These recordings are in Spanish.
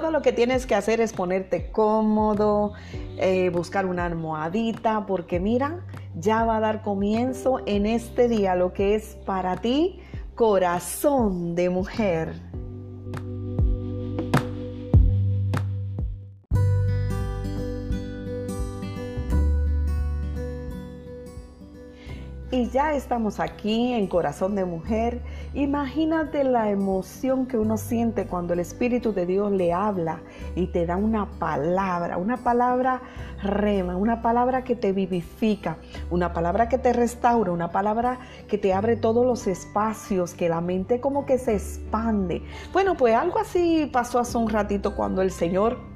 todo lo que tienes que hacer es ponerte cómodo, eh, buscar una almohadita, porque mira, ya va a dar comienzo en este día lo que es para ti corazón de mujer. Ya estamos aquí en Corazón de Mujer. Imagínate la emoción que uno siente cuando el Espíritu de Dios le habla y te da una palabra, una palabra rema, una palabra que te vivifica, una palabra que te restaura, una palabra que te abre todos los espacios, que la mente como que se expande. Bueno, pues algo así pasó hace un ratito cuando el Señor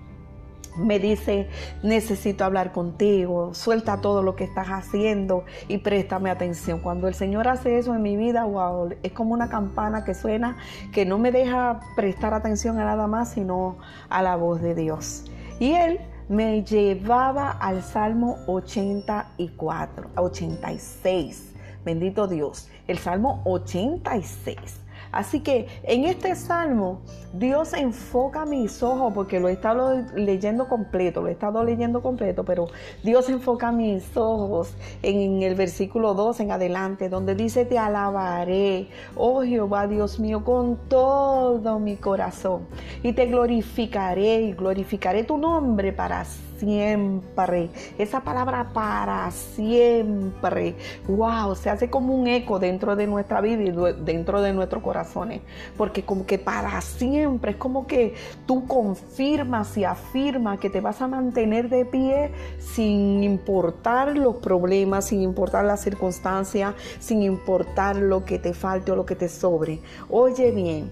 me dice, necesito hablar contigo, suelta todo lo que estás haciendo y préstame atención. Cuando el Señor hace eso en mi vida, wow, es como una campana que suena, que no me deja prestar atención a nada más, sino a la voz de Dios. Y Él me llevaba al Salmo 84, 86. Bendito Dios, el Salmo 86. Así que en este salmo Dios enfoca mis ojos, porque lo he estado leyendo completo, lo he estado leyendo completo, pero Dios enfoca mis ojos en el versículo 2 en adelante, donde dice, te alabaré, oh Jehová Dios mío, con todo mi corazón, y te glorificaré y glorificaré tu nombre para siempre siempre. Esa palabra para siempre. Wow, se hace como un eco dentro de nuestra vida y dentro de nuestros corazones. Porque como que para siempre es como que tú confirmas y afirmas que te vas a mantener de pie sin importar los problemas, sin importar las circunstancias, sin importar lo que te falte o lo que te sobre. Oye bien,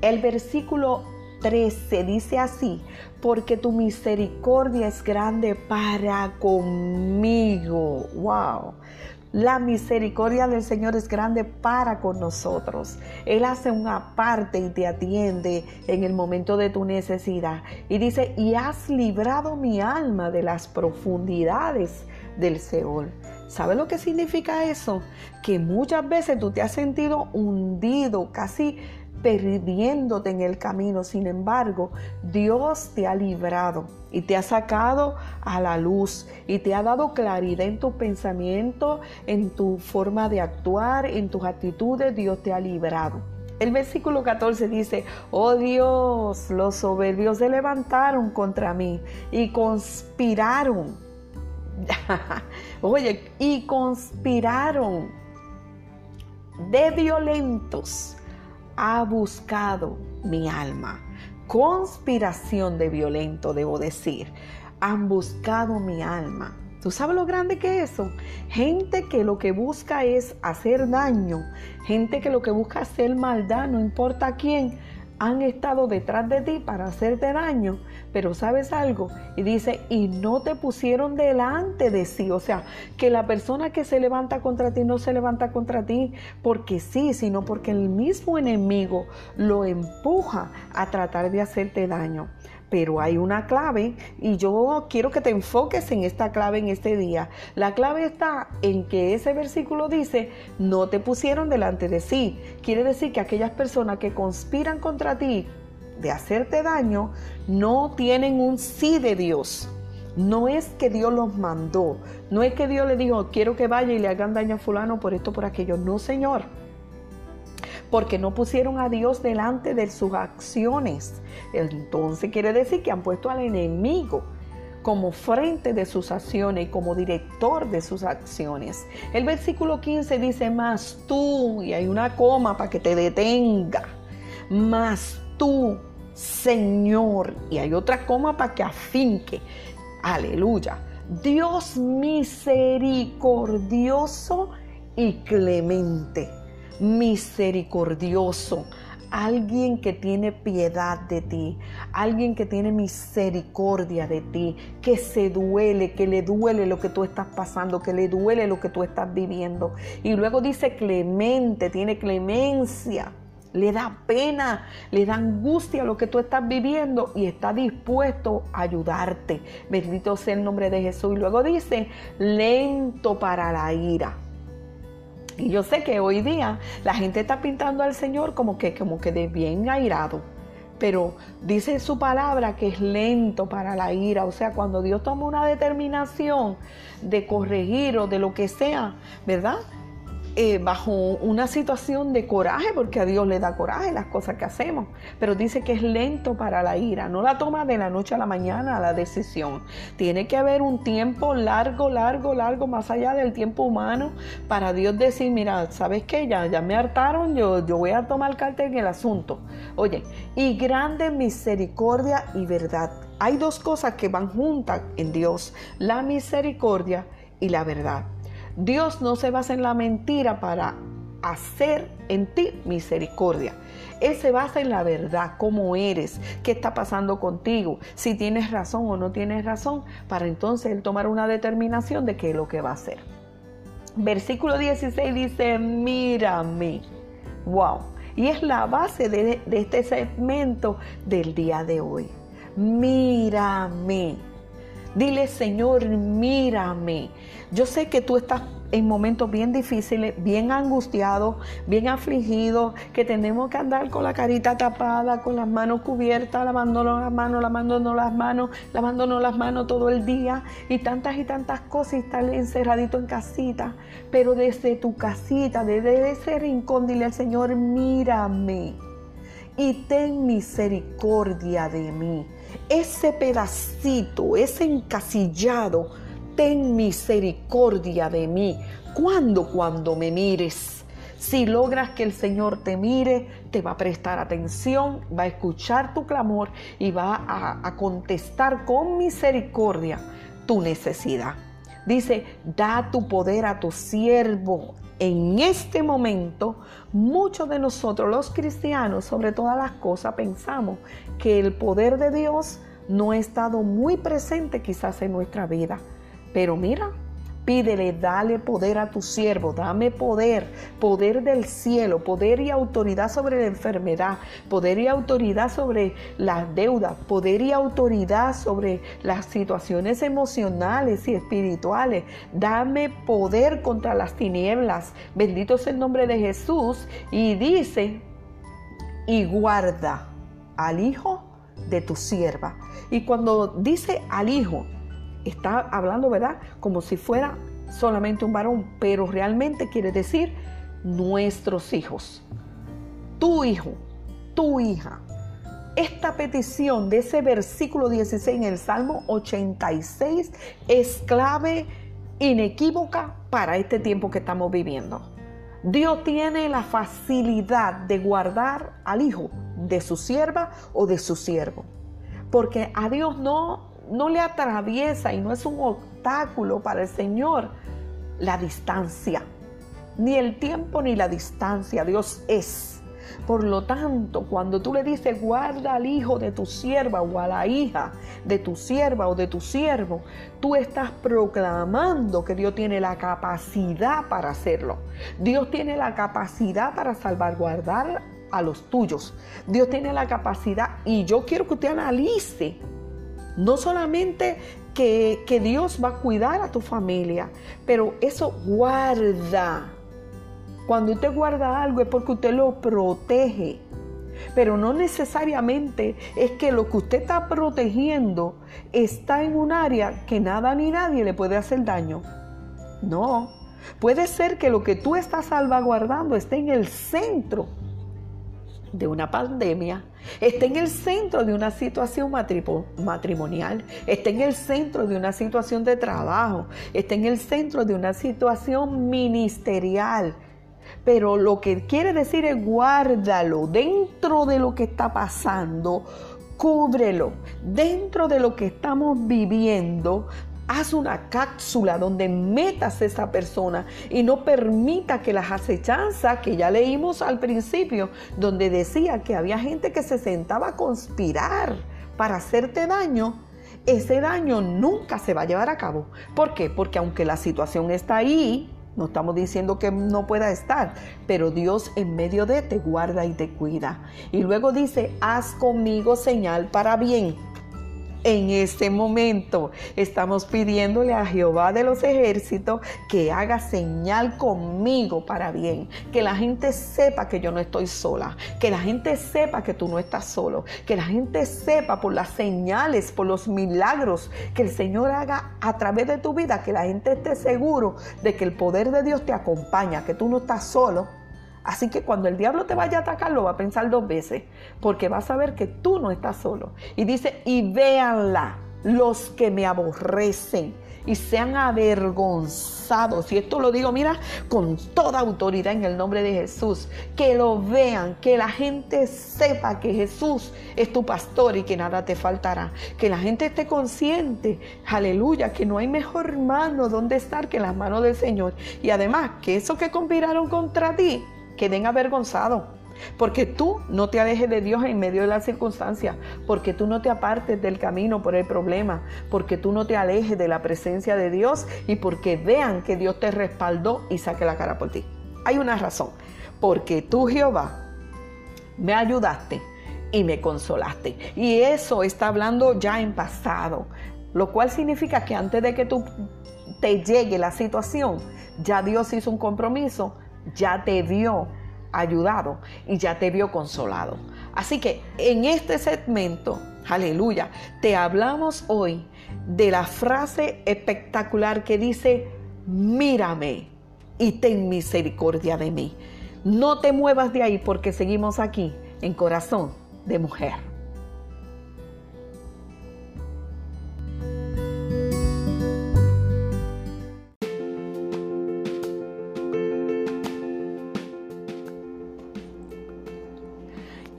el versículo 13 dice así, porque tu misericordia es grande para conmigo. Wow. La misericordia del Señor es grande para con nosotros. Él hace una parte y te atiende en el momento de tu necesidad. Y dice, y has librado mi alma de las profundidades del Seol. ¿Sabe lo que significa eso? Que muchas veces tú te has sentido hundido, casi perdiéndote en el camino. Sin embargo, Dios te ha librado y te ha sacado a la luz y te ha dado claridad en tu pensamiento, en tu forma de actuar, en tus actitudes. Dios te ha librado. El versículo 14 dice, oh Dios, los soberbios se levantaron contra mí y conspiraron. Oye, y conspiraron de violentos ha buscado mi alma. Conspiración de violento, debo decir. Han buscado mi alma. ¿Tú sabes lo grande que es eso? Gente que lo que busca es hacer daño. Gente que lo que busca es hacer maldad, no importa a quién han estado detrás de ti para hacerte daño, pero sabes algo, y dice, y no te pusieron delante de sí, o sea, que la persona que se levanta contra ti no se levanta contra ti porque sí, sino porque el mismo enemigo lo empuja a tratar de hacerte daño pero hay una clave y yo quiero que te enfoques en esta clave en este día. La clave está en que ese versículo dice, no te pusieron delante de sí. Quiere decir que aquellas personas que conspiran contra ti de hacerte daño no tienen un sí de Dios. No es que Dios los mandó, no es que Dios le dijo, quiero que vaya y le hagan daño a fulano por esto, por aquello. No, Señor porque no pusieron a Dios delante de sus acciones. Entonces quiere decir que han puesto al enemigo como frente de sus acciones y como director de sus acciones. El versículo 15 dice, más tú, y hay una coma para que te detenga, más tú, Señor, y hay otra coma para que afinque. Aleluya. Dios misericordioso y clemente misericordioso, alguien que tiene piedad de ti, alguien que tiene misericordia de ti, que se duele, que le duele lo que tú estás pasando, que le duele lo que tú estás viviendo. Y luego dice clemente, tiene clemencia. Le da pena, le da angustia lo que tú estás viviendo y está dispuesto a ayudarte. Bendito sea el nombre de Jesús. Y luego dice, lento para la ira y yo sé que hoy día la gente está pintando al Señor como que, como que de bien airado. pero dice su palabra que es lento para la ira. O sea, cuando Dios toma una determinación de corregir o de lo que sea, ¿verdad? Eh, bajo una situación de coraje, porque a Dios le da coraje las cosas que hacemos, pero dice que es lento para la ira, no la toma de la noche a la mañana la decisión. Tiene que haber un tiempo largo, largo, largo, más allá del tiempo humano, para Dios decir, mira, ¿sabes qué? Ya, ya me hartaron, yo, yo voy a tomar carta en el asunto. Oye, y grande misericordia y verdad. Hay dos cosas que van juntas en Dios, la misericordia y la verdad. Dios no se basa en la mentira para hacer en ti misericordia. Él se basa en la verdad, cómo eres, qué está pasando contigo, si tienes razón o no tienes razón, para entonces Él tomar una determinación de qué es lo que va a hacer. Versículo 16 dice, mírame. Wow. Y es la base de, de este segmento del día de hoy. Mírame. Dile, Señor, mírame. Yo sé que tú estás en momentos bien difíciles, bien angustiados, bien afligidos, que tenemos que andar con la carita tapada, con las manos cubiertas, lavándonos las manos, lavándonos las manos, lavándonos las manos todo el día y tantas y tantas cosas y estar encerradito en casita. Pero desde tu casita, desde ese rincón, dile al Señor, mírame y ten misericordia de mí. Ese pedacito, ese encasillado, ten misericordia de mí. ¿Cuándo? Cuando me mires. Si logras que el Señor te mire, te va a prestar atención, va a escuchar tu clamor y va a, a contestar con misericordia tu necesidad. Dice, da tu poder a tu siervo. En este momento, muchos de nosotros los cristianos, sobre todas las cosas, pensamos que el poder de Dios no ha estado muy presente quizás en nuestra vida. Pero mira, Pídele, dale poder a tu siervo, dame poder, poder del cielo, poder y autoridad sobre la enfermedad, poder y autoridad sobre las deudas, poder y autoridad sobre las situaciones emocionales y espirituales. Dame poder contra las tinieblas. Bendito es el nombre de Jesús. Y dice, y guarda al hijo de tu sierva. Y cuando dice al hijo, está hablando, ¿verdad? Como si fuera solamente un varón, pero realmente quiere decir nuestros hijos. Tu hijo, tu hija. Esta petición de ese versículo 16 en el Salmo 86 es clave inequívoca para este tiempo que estamos viviendo. Dios tiene la facilidad de guardar al hijo de su sierva o de su siervo. Porque a Dios no no le atraviesa y no es un obstáculo para el Señor la distancia. Ni el tiempo ni la distancia. Dios es. Por lo tanto, cuando tú le dices, guarda al hijo de tu sierva o a la hija de tu sierva o de tu siervo, tú estás proclamando que Dios tiene la capacidad para hacerlo. Dios tiene la capacidad para salvaguardar a los tuyos. Dios tiene la capacidad y yo quiero que usted analice no solamente que, Dios va a cuidar a tu familia, pero eso guarda. Cuando usted guarda algo es porque usted lo protege. Pero no necesariamente es que lo que usted está protegiendo está en un área que nada ni nadie le puede hacer daño. No. Puede ser que lo que tú estás salvaguardando esté en el centro de una pandemia, está en el centro de una situación matrimonial, está en el centro de una situación de trabajo, está en el centro de una situación ministerial. Pero lo que quiere decir es guárdalo dentro de lo que está pasando, cúbrelo dentro de lo que estamos viviendo, haz una cápsula donde metas a esa persona y no permita que las acechanzas que ya leímos al principio, donde decía que había gente que se sentaba a conspirar para hacerte daño, ese daño nunca se va a llevar a cabo. ¿Por qué? Porque aunque la situación está ahí, no estamos diciendo que no pueda estar, pero Dios en medio de te guarda y te cuida. Y luego dice, haz conmigo señal para bien en este momento. Estamos pidiéndole a Jehová de los ejércitos que haga señal conmigo para bien. Que la gente sepa que yo no estoy sola. Que la gente sepa que tú no estás solo. Que la gente sepa por las señales, por los milagros que el Señor haga a través de tu vida. Que la gente esté seguro de que el poder de Dios te acompaña. Que tú no estás solo Así que cuando el diablo te vaya a atacar, lo va a pensar dos veces, porque va a saber que tú no estás solo. Y dice, y véanla los que me aborrecen y sean avergonzados. Y esto lo digo, mira, con toda autoridad en el nombre de Jesús. Que lo vean, que la gente sepa que Jesús es tu pastor y que nada te faltará. Que la gente esté consciente, aleluya, que no hay mejor mano donde estar que las manos del Señor. Y además, que esos que conspiraron contra ti, queden avergonzados. Porque tú no te alejes de Dios en medio de las circunstancias, porque tú no te apartes del camino por el problema, porque tú no te alejes de la presencia de Dios y porque vean que Dios te respaldó y saque la cara por ti. Hay una razón, porque tú Jehová me ayudaste y me consolaste. Y eso está hablando ya en pasado, lo cual significa que antes de que tú te llegue la situación, ya Dios hizo un compromiso ya te vio ayudado y ya te vio consolado. Así que en este segmento, aleluya, te hablamos hoy de la frase espectacular que dice, mírame y ten misericordia de mí. No te muevas de ahí porque seguimos aquí en corazón de mujer.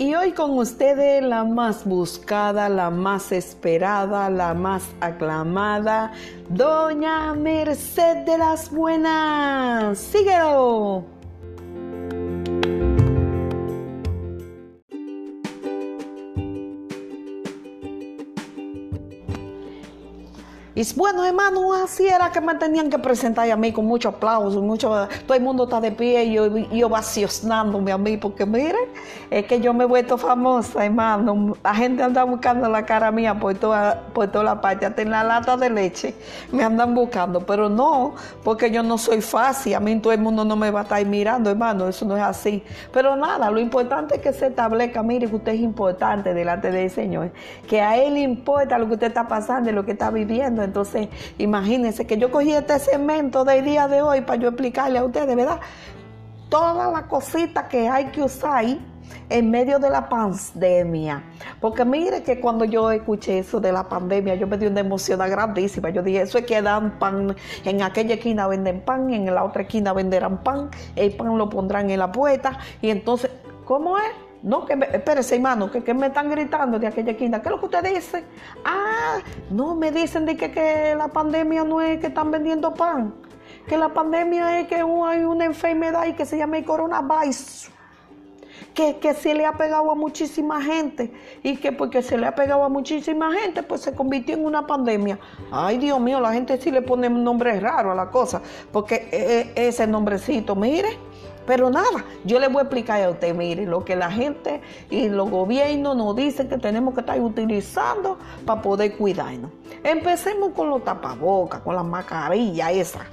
Y hoy con ustedes la más buscada, la más esperada, la más aclamada, Doña Merced de las Buenas. Síguelo. Y bueno, hermano, así era que me tenían que presentar a mí con mucho aplauso, mucho, todo el mundo está de pie y yo, yo vacionándome a mí, porque mire, es que yo me he vuelto famosa, hermano. La gente anda buscando la cara mía por toda, por toda la parte, hasta en la lata de leche me andan buscando, pero no, porque yo no soy fácil, a mí todo el mundo no me va a estar mirando, hermano, eso no es así. Pero nada, lo importante es que se establezca, mire, que usted es importante delante del Señor, que a Él le importa lo que usted está pasando y lo que está viviendo entonces, imagínense que yo cogí este segmento del día de hoy para yo explicarle a ustedes, ¿verdad? Todas las cositas que hay que usar en medio de la pandemia. Porque mire que cuando yo escuché eso de la pandemia, yo me di una emoción grandísima. Yo dije, eso es que dan pan, en aquella esquina venden pan, en la otra esquina venderán pan, el pan lo pondrán en la puerta. Y entonces, ¿cómo es? No, que me, espérese, hermano, que, me están gritando de aquella esquina. ¿Qué es lo que usted dice? Ah, no, me dicen de que, que la pandemia no es que están vendiendo pan. Que la pandemia es que hay una enfermedad y que se llama el coronavirus. Que, que se le ha pegado a muchísima gente y que porque se le ha pegado a muchísima gente, pues se convirtió en una pandemia. Ay, Dios mío, la gente sí le pone un nombre raro a la cosa, porque e, e, ese nombrecito, mire, pero nada, yo le voy a explicar a usted, mire, lo que la gente y los gobiernos nos dicen que tenemos que estar utilizando para poder cuidarnos. Empecemos con los tapabocas, con las mascarillas esas.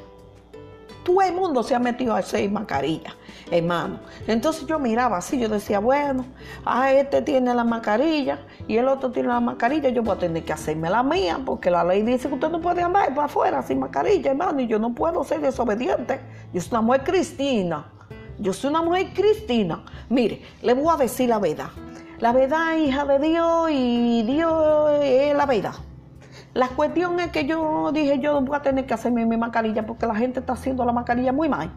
Todo el mundo se ha metido a hacer mascarillas, hermano. Entonces yo miraba así, yo decía, bueno, ah, este tiene la mascarilla y el otro tiene la mascarilla, yo voy a tener que hacerme la mía, porque la ley dice que usted no puede andar para afuera sin mascarilla, hermano, y yo no puedo ser desobediente. Yo soy una mujer cristina. Yo soy una mujer cristina. Mire, le voy a decir la verdad. La verdad, hija de Dios, y Dios es la verdad. La cuestión es que yo dije, yo voy a tener que hacerme mi mascarilla porque la gente está haciendo la mascarilla muy mal.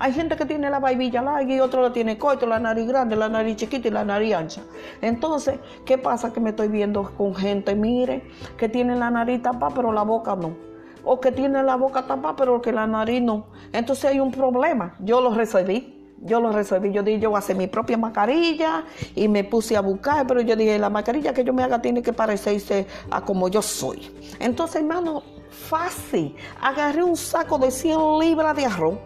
Hay gente que tiene la vaivilla larga y otro la tiene corto, la nariz grande, la nariz chiquita y la nariz ancha. Entonces, ¿qué pasa? Que me estoy viendo con gente, mire, que tiene la nariz tapada pero la boca no o que tiene la boca tapada, pero que la nariz no. Entonces hay un problema. Yo lo resolví. Yo lo resolví. Yo dije, yo voy a hacer mi propia mascarilla y me puse a buscar, pero yo dije, la mascarilla que yo me haga tiene que parecerse a como yo soy. Entonces, hermano, fácil. Agarré un saco de 100 libras de arroz,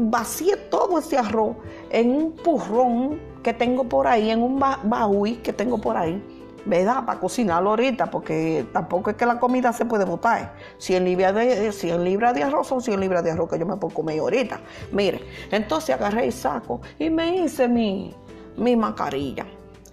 vacié todo ese arroz en un purrón que tengo por ahí, en un baúl que tengo por ahí ¿verdad? Para cocinarlo ahorita, porque tampoco es que la comida se puede botar. 100 libras de, 100 libras de arroz son 100 libras de arroz que yo me puedo comer ahorita. Mire, entonces agarré el saco y me hice mi, mi mascarilla.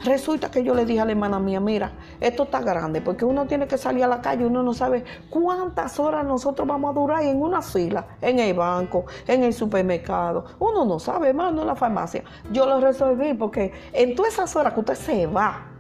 Resulta que yo le dije a la hermana mía, mira, esto está grande, porque uno tiene que salir a la calle, uno no sabe cuántas horas nosotros vamos a durar en una fila, en el banco, en el supermercado. Uno no sabe, hermano, en la farmacia. Yo lo resolví porque en todas esas horas que usted se va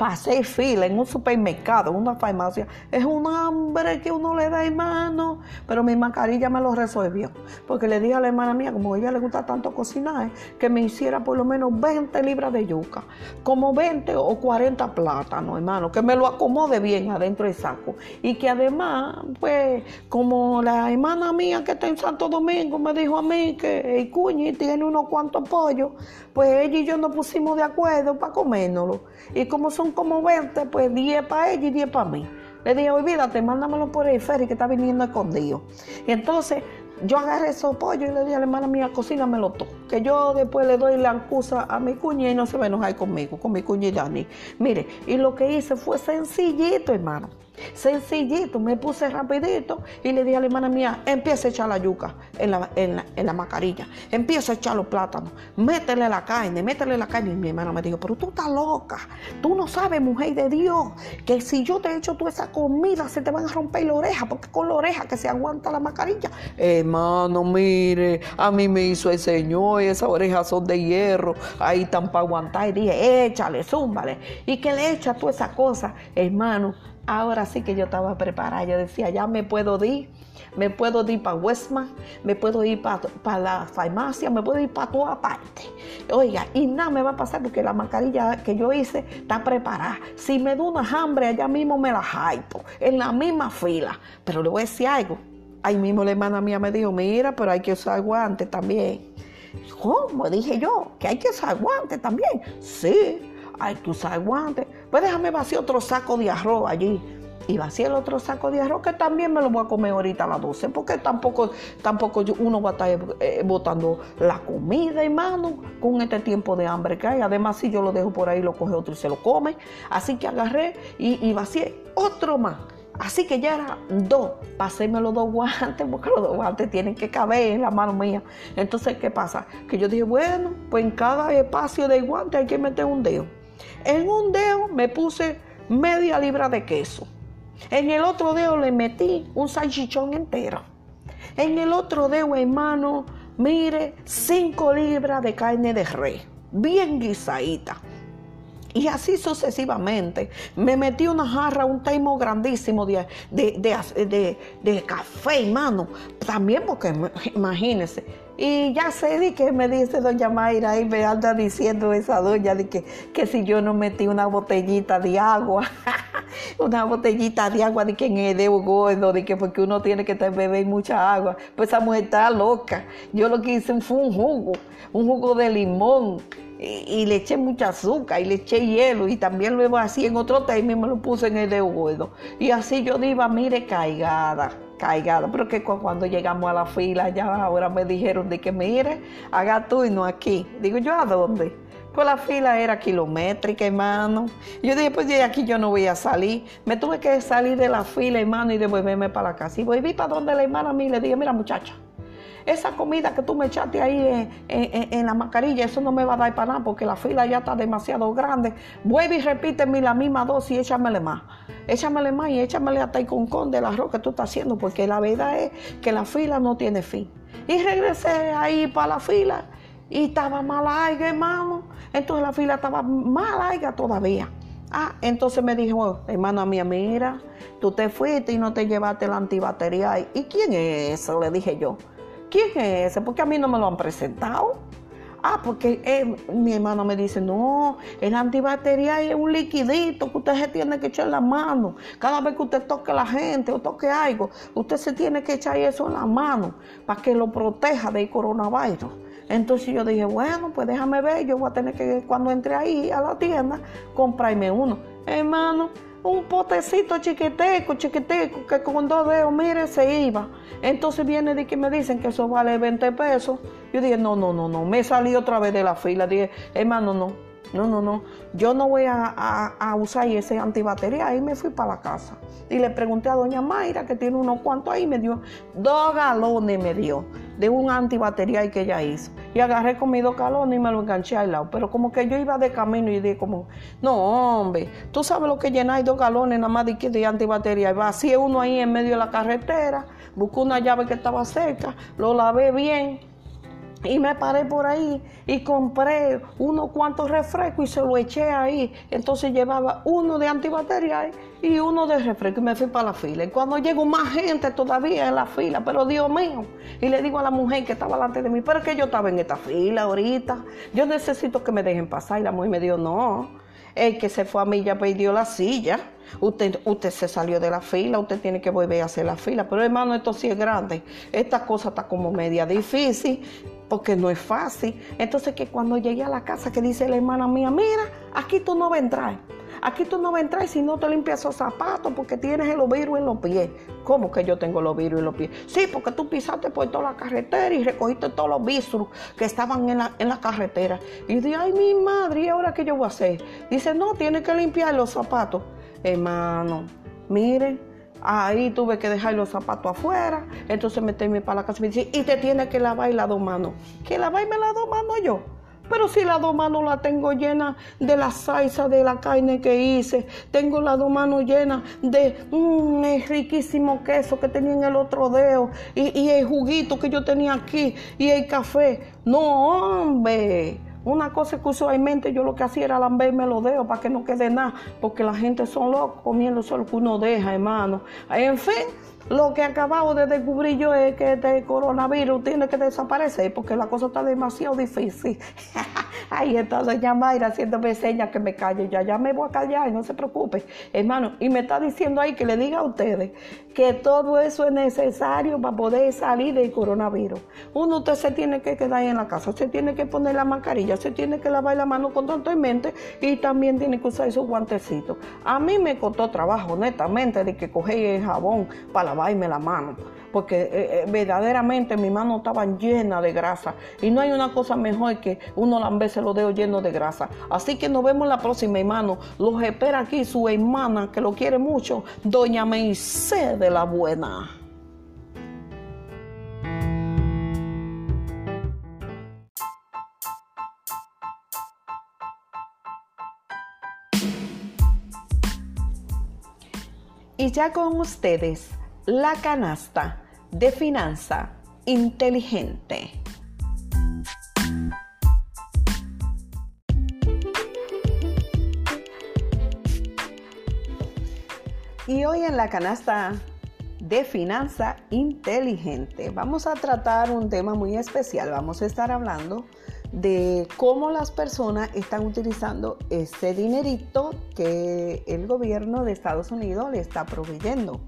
pasé fila en un supermercado, en una farmacia, es un hambre que uno le da hermano, pero mi mascarilla me lo resolvió, porque le dije a la hermana mía, como a ella le gusta tanto cocinar, que me hiciera por lo menos 20 libras de yuca, como 20 o 40 plátanos, hermano, que me lo acomode bien adentro del saco, y que además, pues, como la hermana mía que está en Santo Domingo me dijo a mí que el cuñi tiene unos cuantos pollos, pues ella y yo nos pusimos de acuerdo para comérnoslo, y como son como 20, pues 10 para ella y 10 para mí. Le dije, olvídate, mándamelo por el ferry que está viniendo escondido. Y entonces yo agarré esos pollos y le dije a la hermana mía, cocínamelo todo. Que yo después le doy la acusa a mi cuña y no se va a enojar conmigo, con mi cuña y Dani. Mire, y lo que hice fue sencillito, hermano. Sencillito, me puse rapidito y le dije a la hermana mía, empieza a echar la yuca en la, en la, mascarilla, empieza a echar los plátanos, métele la carne, métele la carne. Y mi hermana me dijo, pero tú estás loca, tú no sabes, mujer de Dios, que si yo te echo toda esa comida se te van a romper la oreja, porque con la oreja que se aguanta la mascarilla. Hermano, mire, a mí me hizo el Señor, esas orejas son de hierro, ahí están para aguantar. Y dije, échale, zúmbale. Y que le echa toda esa cosa, hermano Ahora sí que yo estaba preparada. Yo decía, ya me puedo ir. Me puedo ir para Westman, me puedo ir para la farmacia, me puedo ir para toda parte. Oiga, y nada me va a pasar porque la mascarilla que yo hice está preparada. Si me da una hambre, allá mismo me la jaipo, en la misma fila. Pero le voy a decir algo. Ahí mismo la hermana mía me dijo, mira, pero hay que usar guantes también. ¿Cómo? Dije yo, que hay que usar guantes también. Sí, hay que usar guantes. Pues déjame vaciar otro saco de arroz allí. Y vacié el otro saco de arroz que también me lo voy a comer ahorita a las 12, porque tampoco, tampoco uno va a estar eh, botando la comida, hermano, con este tiempo de hambre que hay. Además, si yo lo dejo por ahí, lo coge otro y se lo come. Así que agarré y, y vacié otro más. Así que ya era dos, paséme los dos guantes, porque los dos guantes tienen que caber en la mano mía. Entonces, ¿qué pasa? Que yo dije, bueno, pues en cada espacio de guante hay que meter un dedo. En un dedo me puse media libra de queso. En el otro dedo le metí un salchichón entero. En el otro dedo, hermano, mire, cinco libras de carne de res, bien guisadita. Y así sucesivamente. Me metí una jarra, un taimo grandísimo de, de, café, hermano. También porque, imagínense, y ya sé de que me dice doña Mayra y me anda diciendo esa doña de que, que si yo no metí una botellita de agua, una botellita de agua de que en el dedo gordo, de que porque uno tiene que beber mucha agua. Pues esa mujer está loca. Yo lo que hice fue un jugo, un jugo de limón. Y, le eché mucha azúcar y le eché hielo y también luego así en otro té me lo puse en el dedo gordo. Y así yo iba, mire, caigada pero que cuando llegamos a la fila ya ahora me dijeron de que mire, haga tú y no aquí. Digo, ¿yo a dónde? Pues la fila era kilométrica, hermano. Yo dije, pues de aquí yo no voy a salir. Me tuve que salir de la fila, hermano, y devolverme para la casa. Y volví para donde la hermana a mí le dije, mira muchacha, esa comida que tú me echaste ahí en, la mascarilla, eso no me va a dar para nada porque la fila ya está demasiado grande. Vuelve y repíteme la misma dosis y échamele más. Échamele más y échamele hasta el concón del arroz que tú estás haciendo porque la verdad es que la fila no tiene fin. Y regresé ahí para la fila y estaba más larga, hermano. Entonces la fila estaba más larga todavía. Ah, entonces me dijo, hermana mía, mira, tú te fuiste y no te llevaste la antibacterial. ¿Y quién es eso? Le dije yo. ¿quién es ese? Porque a mí no me lo han presentado. Ah, porque eh, mi hermano me dice, no, el antibacterial es un liquidito que usted se tiene que echar en la mano. Cada vez que usted toque a la gente o toque algo, usted se tiene que echar eso en la mano para que lo proteja del coronavirus. Entonces yo dije, bueno, pues déjame ver, yo voy a tener que, cuando entre ahí a la tienda, comprarme uno. Hermano, un potecito chiquiteco, chiquiteco, que con dos dedos, mire, se iba. Entonces viene de que me dicen que eso vale 20 pesos. Yo dije, no, no, no, no. Me salí otra vez de la fila. Dije, hermano, no. no, no, no, yo no voy a, usar ese antibatería. Ahí me fui para la casa. Y le pregunté a doña Mayra, que tiene unos cuantos ahí, me dio dos galones, me dio, de un antibatería que ella hizo. Y agarré con mis dos galones y me lo enganché al lado. Pero como que yo iba de camino y dije como, no, hombre, tú sabes lo que llenáis dos galones nada más de, de antibatería. Y vacié uno ahí en medio de la carretera, busqué una llave que estaba cerca, lo lavé bien y me paré por ahí y compré unos cuantos refrescos y se lo eché ahí. Entonces llevaba uno de antibateria y uno de refresco y me fui para la fila. Y cuando llegó más gente todavía en la fila, pero Dios mío. Y le digo a la mujer que estaba delante de mí, pero es que yo estaba en esta fila ahorita. Yo necesito que me dejen pasar. Y la mujer me dijo, no, el que se fue a mí ya perdió la silla. Usted, usted se salió de la fila, usted tiene que volver a hacer la fila. Pero hermano, esto sí es grande. Esta cosa está como media difícil porque no es fácil. Entonces que cuando llegué a la casa que dice la hermana mía, mira, aquí tú no entrar. Aquí tú no vas a entrar si no te limpias esos zapatos porque tienes el virus en los pies. ¿Cómo que yo tengo los virus en los pies? Sí, porque tú pisaste por toda la carretera y recogiste todos los virus que estaban en la, en la carretera. Y dije, ay, mi madre, ¿y ahora qué yo voy a hacer? Dice, no, tienes que limpiar los zapatos. Hermano, miren, Ahí tuve que dejar los zapatos afuera. Entonces meterme para la casa y me dice, y te tiene que lavar las dos manos. ¿Que lavarme las dos manos yo? Pero si las dos manos las tengo llenas de la salsa de la carne que hice, tengo las dos manos llenas de un mm, riquísimo queso que tenía en el otro dedo y, y el juguito que yo tenía aquí y el café. No, hombre. Una cosa que usualmente yo lo que hacía era lamberme los dedos para que no quede nada, porque la gente son locos comiendo solo que uno deja, hermano. En fin, lo que acabado de descubrir yo es que este coronavirus tiene que desaparecer porque la cosa está demasiado difícil. Ahí está doña Mayra haciéndome señas que me calle. Ya, ya me voy a callar, no se preocupe, hermano. Y me está diciendo ahí que le diga a ustedes que todo eso es necesario para poder salir del coronavirus. Uno, usted se tiene que quedar en la casa, se tiene que poner la mascarilla, se tiene que lavar la mano constantemente y también tiene que usar esos guantecitos. A mí me costó trabajo, honestamente, de que cogí el jabón para lavarme la mano porque eh, eh, verdaderamente mis manos estaban llenas de grasa y no hay una cosa mejor que uno lamberse los dedos llenos de grasa. Así que nos vemos la próxima, hermano. Los espera aquí su hermana que lo quiere mucho, doña Meise de la Buena. Y ya con ustedes la canasta de finanza inteligente. Y hoy en la canasta de finanza inteligente vamos a tratar un tema muy especial. Vamos a estar hablando de cómo las personas están utilizando ese dinerito que el gobierno de Estados Unidos le está proveyendo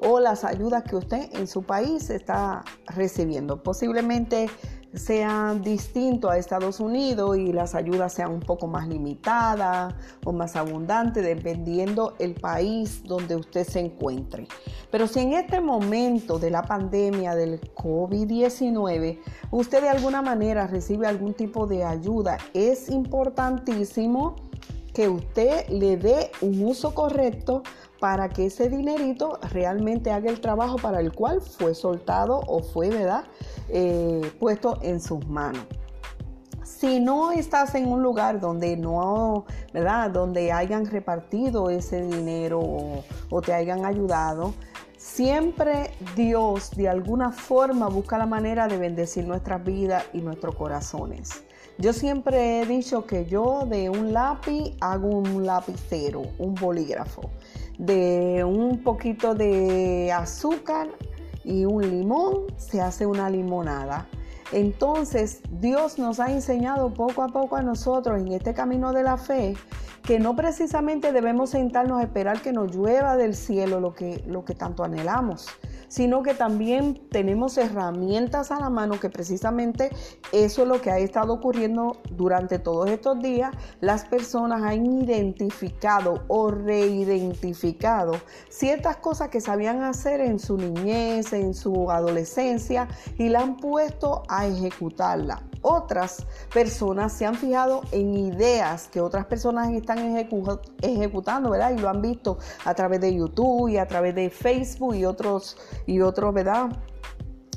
o las ayudas que usted en su país está recibiendo. Posiblemente sean distintos a Estados Unidos y las ayudas sean un poco más limitadas o más abundantes dependiendo el país donde usted se encuentre. Pero si en este momento de la pandemia del COVID-19 usted de alguna manera recibe algún tipo de ayuda, es importantísimo que usted le dé un uso correcto para que ese dinerito realmente haga el trabajo para el cual fue soltado o fue, ¿verdad? Eh, puesto en sus manos. Si no estás en un lugar donde no, ¿verdad? Donde hayan repartido ese dinero o, o te hayan ayudado, Siempre Dios de alguna forma busca la manera de bendecir nuestras vidas y nuestros corazones. Yo siempre he dicho que yo de un lápiz hago un lapicero, un bolígrafo de un poquito de azúcar y un limón se hace una limonada. Entonces Dios nos ha enseñado poco a poco a nosotros en este camino de la fe que no precisamente debemos sentarnos a esperar que nos llueva del cielo lo que, lo que tanto anhelamos, sino que también tenemos herramientas a la mano que precisamente eso es lo que ha estado ocurriendo durante todos estos días. Las personas han identificado o reidentificado ciertas cosas que sabían hacer en su niñez, en su adolescencia y la han puesto a ejecutarla. Otras personas se han fijado en ideas que otras personas están ejecutando, ¿verdad? Y lo han visto a través de YouTube y a través de Facebook y otros, y otros, ¿verdad?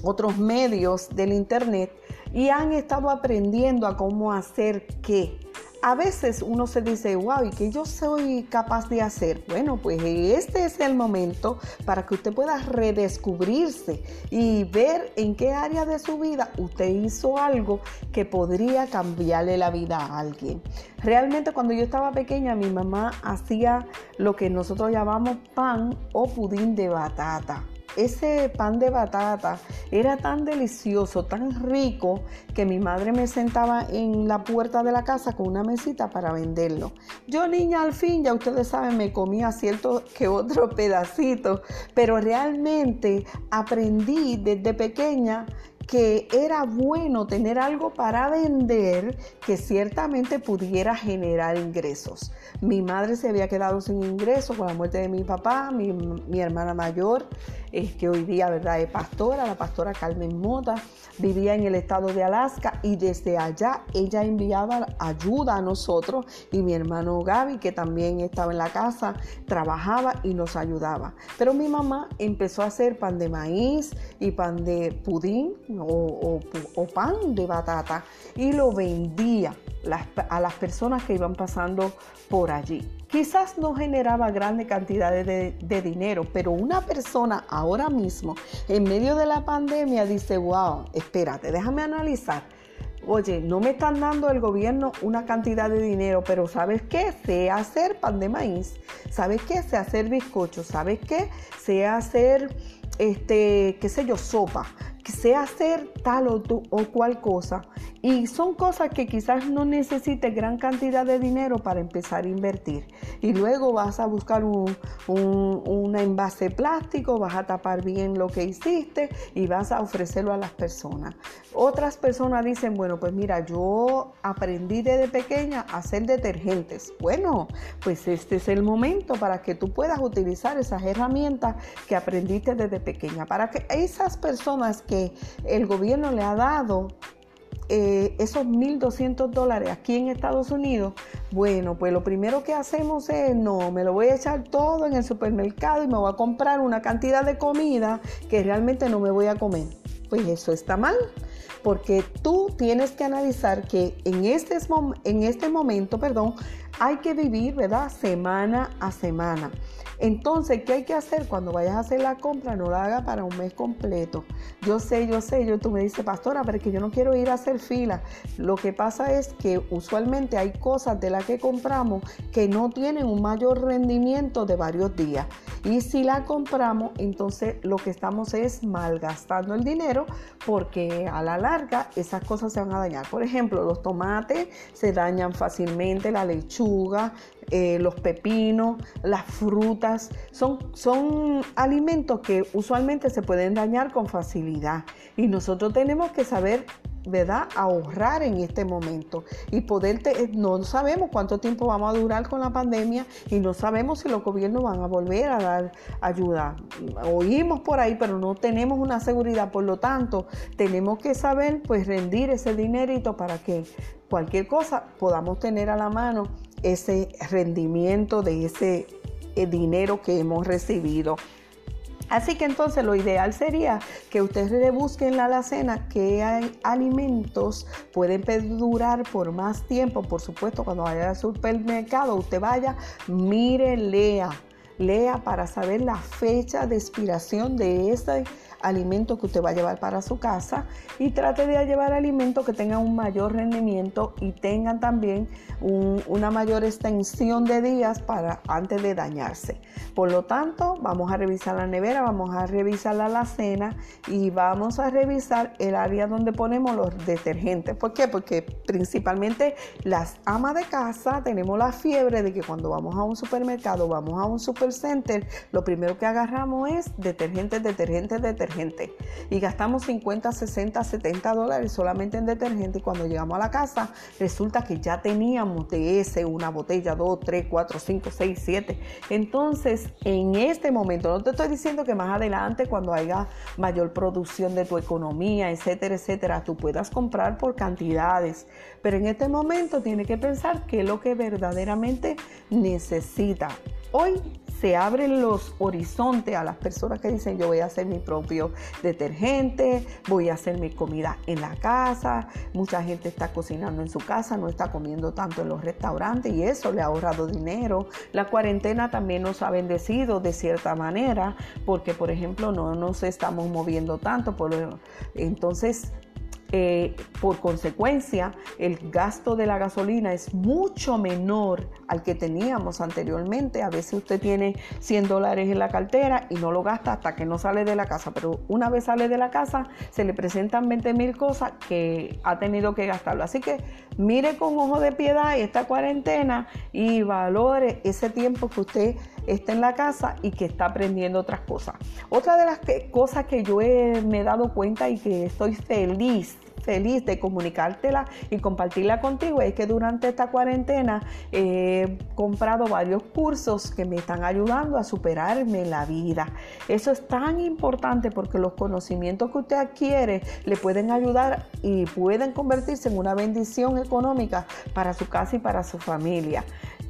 Otros medios del Internet y han estado aprendiendo a cómo hacer qué a veces uno se dice, wow, ¿y qué yo soy capaz de hacer? Bueno, pues este es el momento para que usted pueda redescubrirse y ver en qué área de su vida usted hizo algo que podría cambiarle la vida a alguien. Realmente cuando yo estaba pequeña, mi mamá hacía lo que nosotros llamamos pan o pudín de batata ese pan de batata era tan delicioso, tan rico, que mi madre me sentaba en la puerta de la casa con una mesita para venderlo. Yo niña al fin, ya ustedes saben, me comía cierto que otro pedacito, pero realmente aprendí desde pequeña que era bueno tener algo para vender que ciertamente pudiera generar ingresos. Mi madre se había quedado sin ingresos con la muerte de mi papá, mi, mi hermana mayor es que hoy día, ¿verdad?, es pastora, la pastora Carmen Mota, vivía en el estado de Alaska y desde allá ella enviaba ayuda a nosotros y mi hermano Gaby, que también estaba en la casa, trabajaba y nos ayudaba. Pero mi mamá empezó a hacer pan de maíz y pan de pudín o, pan de batata y lo vendía a las personas que iban pasando por allí. Quizás no generaba grandes cantidades de, dinero, pero una persona ahora mismo, en medio de la pandemia, dice, wow, espérate, déjame analizar. Oye, no me están dando el gobierno una cantidad de dinero, pero ¿sabes qué? Sé hacer pan de maíz. ¿Sabes qué? Sé hacer bizcocho. ¿Sabes qué? Sé hacer, este, qué sé yo, sopa sé hacer tal o, o, cual cosa. Y son cosas que quizás no necesites gran cantidad de dinero para empezar a invertir. Y luego vas a buscar un, un, envase plástico, vas a tapar bien lo que hiciste y vas a ofrecerlo a las personas. Otras personas dicen, bueno, pues mira, yo aprendí desde pequeña a hacer detergentes. Bueno, pues este es el momento para que tú puedas utilizar esas herramientas que aprendiste desde pequeña. Para que esas personas que el gobierno le ha dado eh, esos 1.200 dólares aquí en Estados Unidos, bueno, pues lo primero que hacemos es, no, me lo voy a echar todo en el supermercado y me voy a comprar una cantidad de comida que realmente no me voy a comer. Pues eso está mal, porque tú tienes que analizar que en este, en este momento, perdón, hay que vivir, ¿verdad? Semana a semana. Entonces, ¿qué hay que hacer cuando vayas a hacer la compra? No la haga para un mes completo. Yo sé, yo sé, yo tú me dices, pastora, pero es que yo no quiero ir a hacer fila. Lo que pasa es que usualmente hay cosas de las que compramos que no tienen un mayor rendimiento de varios días. Y si la compramos, entonces lo que estamos es malgastando el dinero porque a la larga esas cosas se van a dañar. Por ejemplo, los tomates se dañan fácilmente, la lechuga, eh, los pepinos, las frutas, son, son alimentos que usualmente se pueden dañar con facilidad y nosotros tenemos que saber ¿verdad? ahorrar en este momento y poder, no sabemos cuánto tiempo vamos a durar con la pandemia y no sabemos si los gobiernos van a volver a dar ayuda. Oímos por ahí, pero no tenemos una seguridad, por lo tanto, tenemos que saber pues rendir ese dinerito para que cualquier cosa podamos tener a la mano ese rendimiento de ese eh, dinero que hemos recibido. Así que entonces lo ideal sería que ustedes le busquen en la alacena hay alimentos pueden perdurar por más tiempo. Por supuesto, cuando vaya al supermercado, usted vaya, mire, lea, lea para saber la fecha de expiración de ese alimentos que usted va a llevar para su casa y trate de llevar alimentos que tengan un mayor rendimiento y tengan también una mayor extensión de días para antes de dañarse. Por lo tanto, vamos a revisar la nevera, vamos a revisar la alacena y vamos a revisar el área donde ponemos los detergentes. ¿Por qué? Porque principalmente las amas de casa tenemos la fiebre de que cuando vamos a un supermercado, vamos a un supermercado Super Center, lo primero que agarramos es detergente, detergente, Y gastamos 50, 60, 70 dólares solamente en detergente. Y cuando llegamos a la casa, resulta que ya teníamos de ese una botella, dos, tres, cuatro, cinco, seis, siete. Entonces, en este momento, no te estoy diciendo que más adelante, cuando haya mayor producción de tu economía, etcétera, etcétera, tú puedas comprar por cantidades. Pero en este momento tienes que pensar qué es lo que verdaderamente necesita. Hoy se abren los horizontes a las personas que dicen yo voy a hacer mi propio detergente, voy a hacer mi comida en la casa, mucha gente está cocinando en su casa, no está comiendo tanto en los restaurantes y eso le ha ahorrado dinero. La cuarentena también nos ha bendecido de cierta manera porque por ejemplo no nos estamos moviendo tanto, por, entonces eh, por consecuencia, el gasto de la gasolina es mucho menor al que teníamos anteriormente. A veces usted tiene 100 dólares en la cartera y no lo gasta hasta que no sale de la casa, pero una vez sale de la casa se le presentan 20 mil cosas que ha tenido que gastarlo. Así que mire con ojo de piedad esta cuarentena y valore ese tiempo que usted está en la casa y que está aprendiendo otras cosas. Otra de las cosas que yo me he dado cuenta y que estoy feliz feliz de comunicártela y compartirla contigo es que durante esta cuarentena he comprado varios cursos que me están ayudando a superarme la vida. Eso es tan importante porque los conocimientos que usted adquiere le pueden ayudar y pueden convertirse en una bendición económica para su casa y para su familia.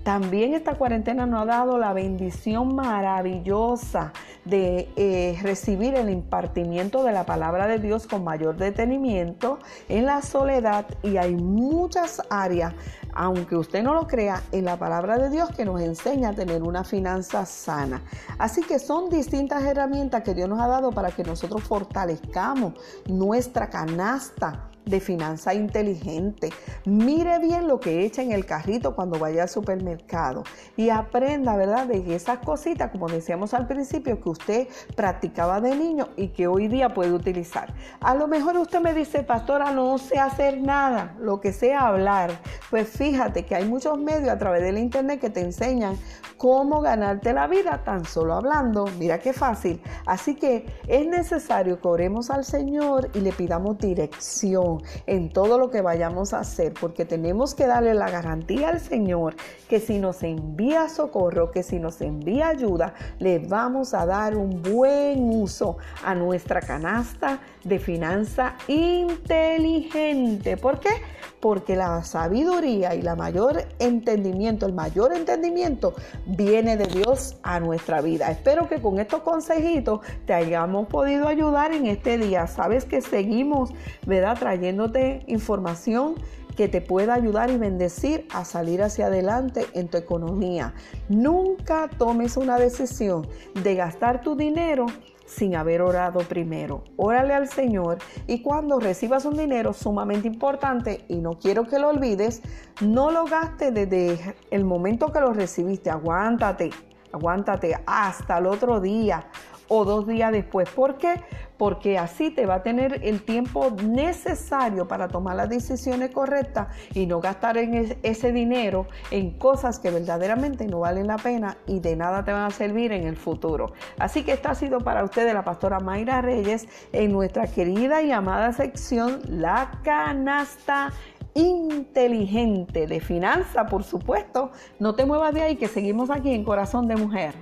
También esta cuarentena nos ha dado la bendición maravillosa de eh, recibir el impartimiento de la palabra de Dios con mayor detenimiento en la soledad y hay muchas áreas, aunque usted no lo crea, en la palabra de Dios que nos enseña a tener una finanza sana. Así que son distintas herramientas que Dios nos ha dado para que nosotros fortalezcamos nuestra canasta de finanza inteligente. Mire bien lo que echa en el carrito cuando vaya al supermercado y aprenda, ¿verdad? De esas cositas, como decíamos al principio, que usted practicaba de niño y que hoy día puede utilizar. A lo mejor usted me dice, pastora, no sé hacer nada, lo que sea hablar. Pues fíjate que hay muchos medios a través del internet que te enseñan cómo ganarte la vida tan solo hablando. Mira qué fácil. Así que es necesario que oremos al Señor y le pidamos dirección en todo lo que vayamos a hacer, porque tenemos que darle la garantía al Señor que si nos envía socorro, que si nos envía ayuda, le vamos a dar un buen uso a nuestra canasta de finanza inteligente. ¿Por qué? Porque la sabiduría y la mayor entendimiento, el mayor entendimiento viene de Dios a nuestra vida. Espero que con estos consejitos te hayamos podido ayudar en este día. Sabes que seguimos, ¿verdad? Trayéndote información que te pueda ayudar y bendecir a salir hacia adelante en tu economía. Nunca tomes una decisión de gastar tu dinero sin haber orado primero. Órale al Señor y cuando recibas un dinero sumamente importante y no quiero que lo olvides, no lo gastes desde el momento que lo recibiste. Aguántate, aguántate hasta el otro día o dos días después. ¿Por qué? Porque así te va a tener el tiempo necesario para tomar las decisiones correctas y no gastar en ese dinero en cosas que verdaderamente no valen la pena y de nada te van a servir en el futuro. Así que esta ha sido para ustedes la pastora Mayra Reyes en nuestra querida y amada sección La Canasta inteligente de finanza, por supuesto. No te muevas de ahí que seguimos aquí en Corazón de Mujer.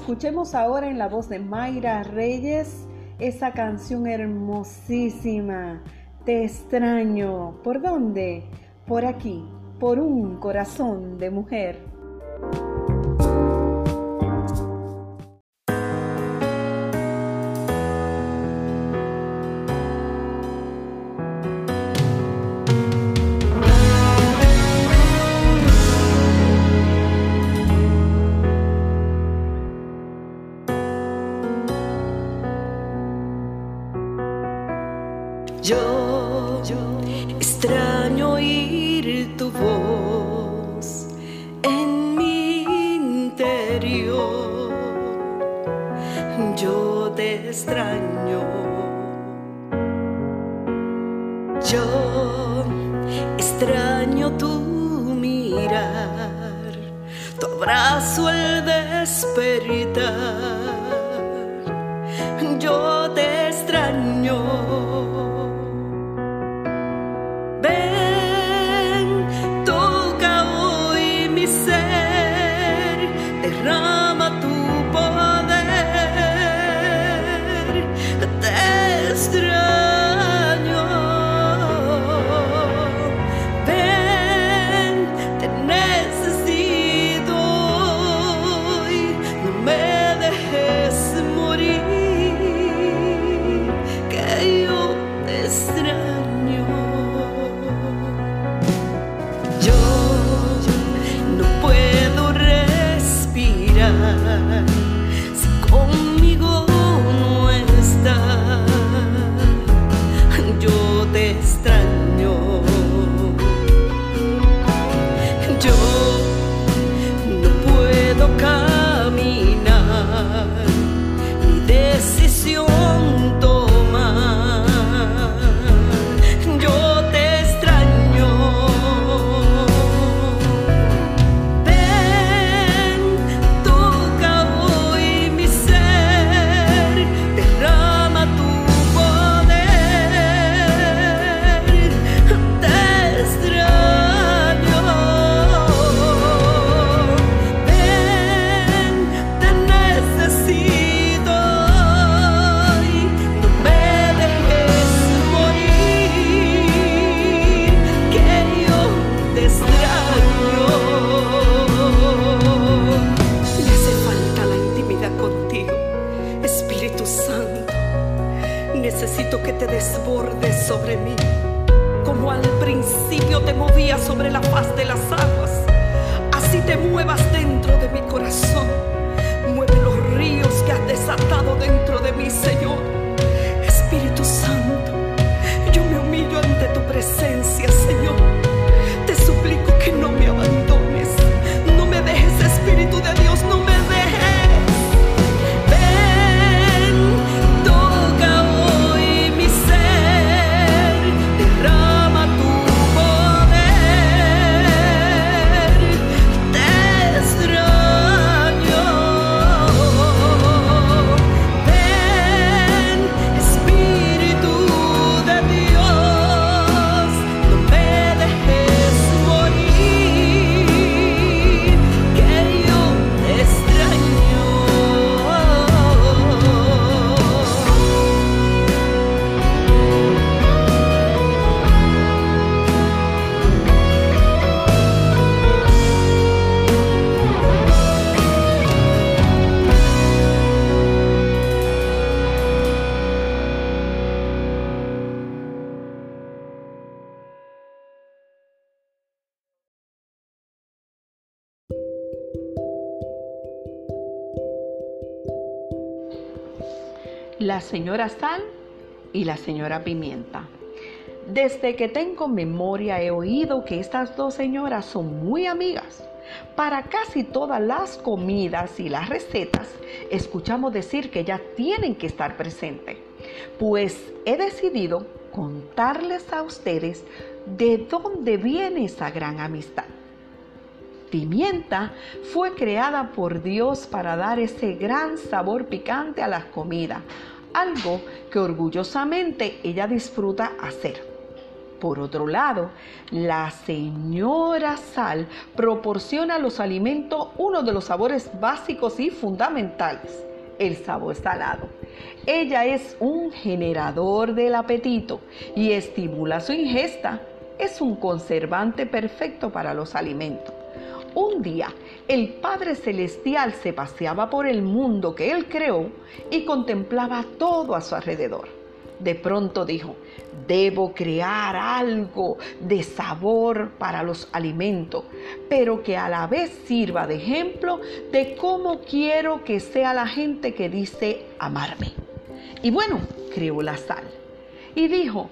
Escuchemos ahora en la voz de Mayra Reyes esa canción hermosísima. Te extraño. ¿Por dónde? Por aquí, por un corazón de mujer. La señora Sal y la señora Pimienta. Desde que tengo memoria he oído que estas dos señoras son muy amigas. Para casi todas las comidas y las recetas escuchamos decir que ya tienen que estar presentes. Pues he decidido contarles a ustedes de dónde viene esa gran amistad. Pimienta fue creada por Dios para dar ese gran sabor picante a las comidas, algo que orgullosamente ella disfruta hacer. Por otro lado, la señora Sal proporciona a los alimentos uno de los sabores básicos y fundamentales, el sabor salado. Ella es un generador del apetito y estimula su ingesta. Es un conservante perfecto para los alimentos. Un día, el Padre Celestial se paseaba por el mundo que Él creó y contemplaba todo a su alrededor. De pronto dijo, debo crear algo de sabor para los alimentos, pero que a la vez sirva de ejemplo de cómo quiero que sea la gente que dice amarme. Y bueno, creó la sal. Y dijo,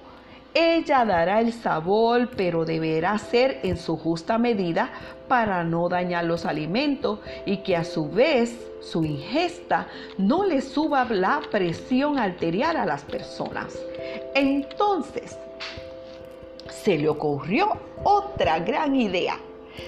Ella dará el sabor, pero deberá ser en su justa medida para no dañar los alimentos y que a su vez su ingesta no le suba la presión arterial a las personas. Entonces, se le ocurrió otra gran idea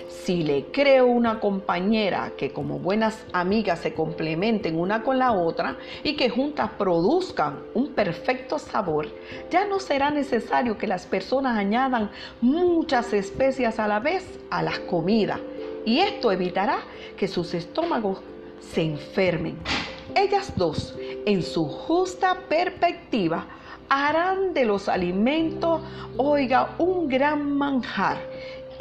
si le creo una compañera que como buenas amigas se complementen una con la otra y que juntas produzcan un perfecto sabor, ya no será necesario que las personas añadan muchas especias a la vez a las comidas y esto evitará que sus estómagos se enfermen. Ellas dos, en su justa perspectiva, harán de los alimentos, oiga, un gran manjar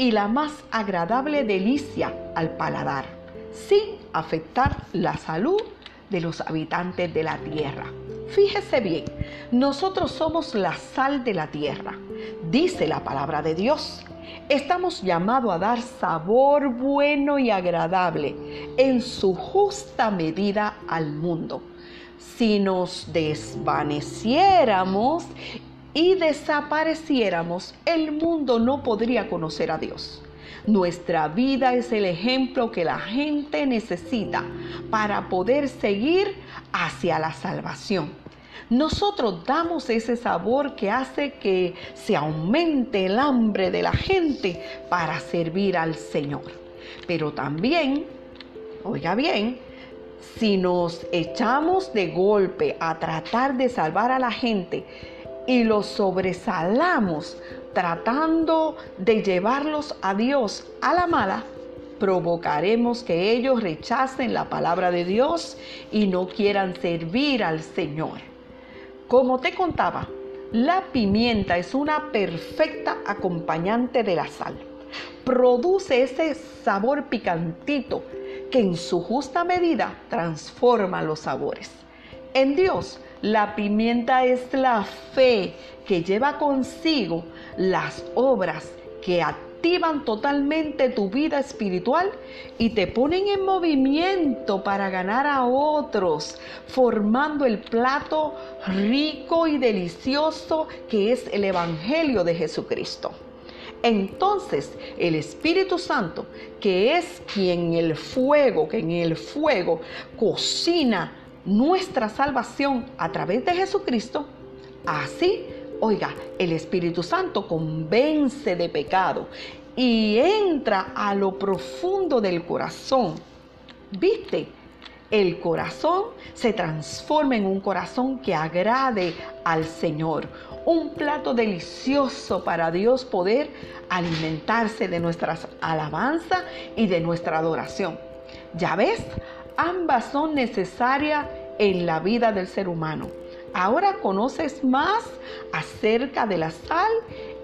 y la más agradable delicia al paladar, sin afectar la salud de los habitantes de la tierra. Fíjese bien, nosotros somos la sal de la tierra, dice la palabra de Dios. Estamos llamados a dar sabor bueno y agradable en su justa medida al mundo. Si nos desvaneciéramos y desapareciéramos, el mundo no podría conocer a Dios. Nuestra vida es el ejemplo que la gente necesita para poder seguir hacia la salvación. Nosotros damos ese sabor que hace que se aumente el hambre de la gente para servir al Señor. Pero también, oiga bien, si nos echamos de golpe a tratar de salvar a la gente, y los sobresalamos tratando de llevarlos a Dios a la mala, provocaremos que ellos rechacen la palabra de Dios y no quieran servir al Señor. Como te contaba, la pimienta es una perfecta acompañante de la sal. Produce ese sabor picantito que en su justa medida transforma los sabores. En Dios, la pimienta es la fe que lleva consigo las obras que activan totalmente tu vida espiritual y te ponen en movimiento para ganar a otros, formando el plato rico y delicioso que es el Evangelio de Jesucristo. Entonces el Espíritu Santo, que es quien el fuego, que en el fuego cocina nuestra salvación a través de Jesucristo, así, oiga, el Espíritu Santo convence de pecado y entra a lo profundo del corazón. ¿Viste? El corazón se transforma en un corazón que agrade al Señor. Un plato delicioso para Dios poder alimentarse de nuestras alabanzas y de nuestra adoración. ¿Ya ves? Ambas son necesarias en la vida del ser humano. Ahora conoces más acerca de la sal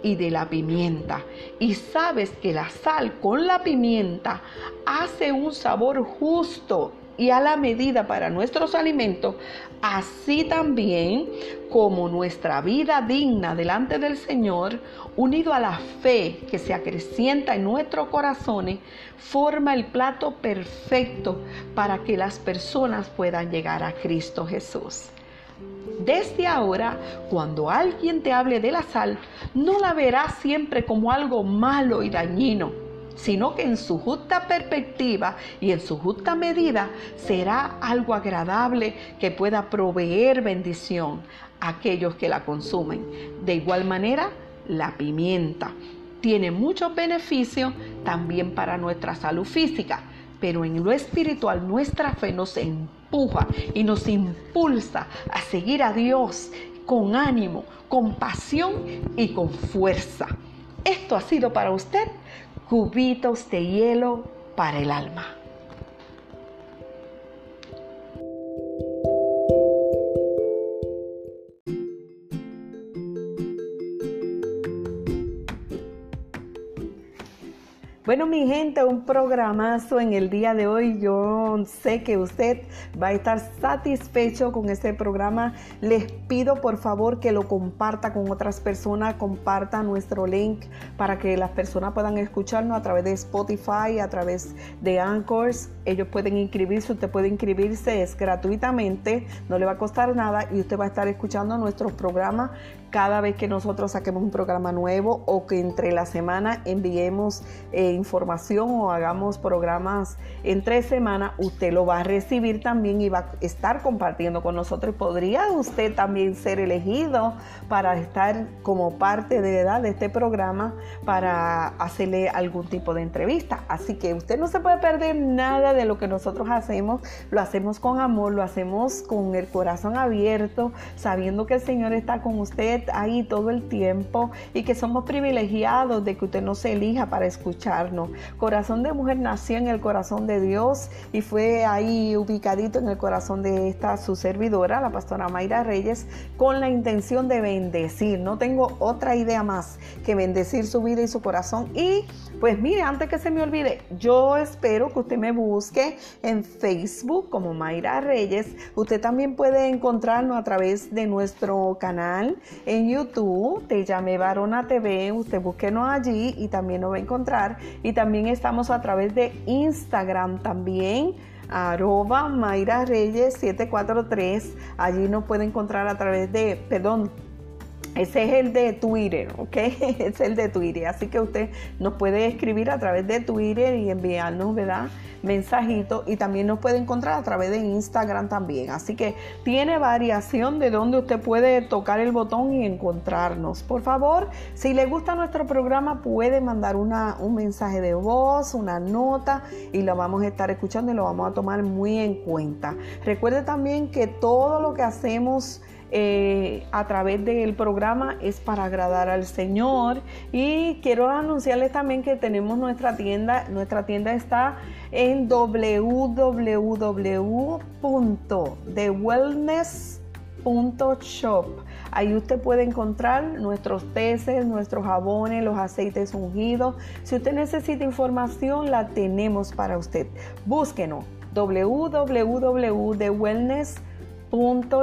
y de la pimienta y sabes que la sal con la pimienta hace un sabor justo y a la medida para nuestros alimentos, así también como nuestra vida digna delante del Señor, unido a la fe que se acrecienta en nuestros corazones, forma el plato perfecto para que las personas puedan llegar a Cristo Jesús. Desde ahora, cuando alguien te hable de la sal, no la verás siempre como algo malo y dañino sino que en su justa perspectiva y en su justa medida será algo agradable que pueda proveer bendición a aquellos que la consumen. De igual manera, la pimienta tiene muchos beneficios también para nuestra salud física, pero en lo espiritual nuestra fe nos empuja y nos impulsa a seguir a Dios con ánimo, con pasión y con fuerza. Esto ha sido para usted cubitos de hielo para el alma. Bueno, mi gente, un programazo en el día de hoy. Yo sé que usted va a estar satisfecho con este programa. Les pido por favor que lo comparta con otras personas, comparta nuestro link para que las personas puedan escucharnos a través de Spotify, a través de Anchors. Ellos pueden inscribirse, usted puede inscribirse, es gratuitamente, no le va a costar nada y usted va a estar escuchando nuestros programas cada vez que nosotros saquemos un programa nuevo o que entre la semana enviemos eh, información o hagamos programas entre semana, usted lo va a recibir también y va a estar compartiendo con nosotros. podría usted también ser elegido para estar como parte de, de este programa para hacerle algún tipo de entrevista. Así que usted no se puede perder nada de lo que nosotros hacemos. Lo hacemos con amor, lo hacemos con el corazón abierto, sabiendo que el Señor está con usted ahí todo el tiempo y que somos privilegiados de que usted nos elija para escucharnos. Corazón de Mujer nació en el corazón de Dios y fue ahí ubicadito en el corazón de esta su servidora, la pastora Mayra Reyes, con la intención de bendecir. No tengo otra idea más que bendecir su vida y su corazón. Y pues mire, antes que se me olvide, yo espero que usted me busque en Facebook como Mayra Reyes. Usted también puede encontrarnos a través de nuestro canal en YouTube, Te llamé Varona TV, usted búsquenos allí y también nos va a encontrar. Y también estamos a través de Instagram también arroba Mayra Reyes 743. Allí nos puede encontrar a través de, perdón, ese es el de Twitter, ¿ok? Es el de Twitter. Así que usted nos puede escribir a través de Twitter y enviarnos, ¿verdad? Mensajitos y también nos puede encontrar a través de Instagram también. Así que tiene variación de donde usted puede tocar el botón y encontrarnos. Por favor, si le gusta nuestro programa, puede mandar una, un mensaje de voz, una nota y lo vamos a estar escuchando y lo vamos a tomar muy en cuenta. Recuerde también que todo lo que hacemos eh, a través del programa es para agradar al Señor. Y quiero anunciarles también que tenemos nuestra tienda. Nuestra tienda está en www.thewellness.shop. Ahí usted puede encontrar nuestros teces, nuestros jabones, los aceites ungidos. Si usted necesita información, la tenemos para usted. Búsquenos www.thewellness.shop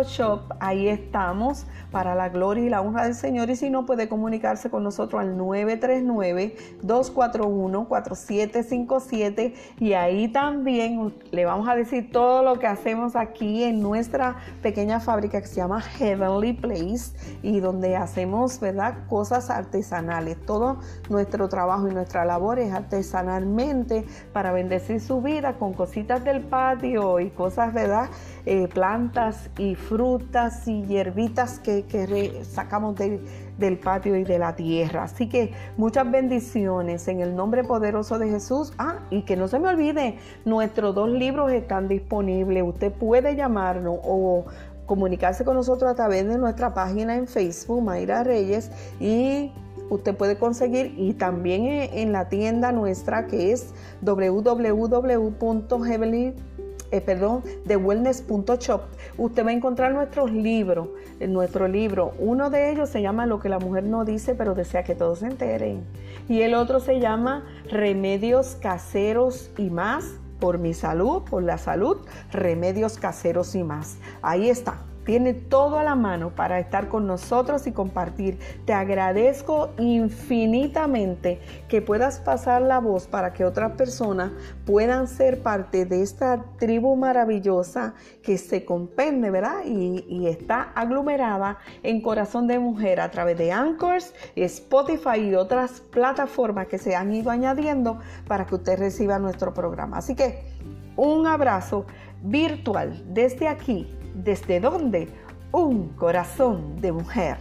shop, ahí estamos para la gloria y la honra del Señor. Y si no, puede comunicarse con nosotros al 939-241-4757. Y ahí también le vamos a decir todo lo que hacemos aquí en nuestra pequeña fábrica que se llama Heavenly Place y donde hacemos, ¿verdad?, cosas artesanales. Todo nuestro trabajo y nuestra labor es artesanalmente para bendecir su vida con cositas del patio y cosas, ¿verdad?, eh, plantas y frutas y hierbitas que, sacamos del patio y de la tierra. Así que muchas bendiciones en el nombre poderoso de Jesús. Ah, y que no se me olvide, nuestros dos libros están disponibles. Usted puede llamarnos o comunicarse con nosotros a través de nuestra página en Facebook, Mayra Reyes, y usted puede conseguir y también en la tienda nuestra que es www.heavenly eh, perdón, de wellness.shop, usted va a encontrar nuestros libros, nuestro libro. Uno de ellos se llama Lo que la mujer no dice, pero desea que todos se enteren. Y el otro se llama Remedios caseros y más por mi salud, por la salud, remedios caseros y más. Ahí está tiene todo a la mano para estar con nosotros y compartir. Te agradezco infinitamente que puedas pasar la voz para que otras personas puedan ser parte de esta tribu maravillosa que se compende, ¿verdad? Y, está aglomerada en Corazón de Mujer a través de Anchors, Spotify y otras plataformas que se han ido añadiendo para que usted reciba nuestro programa. Así que un abrazo virtual desde aquí ¿Desde dónde? Un corazón de mujer.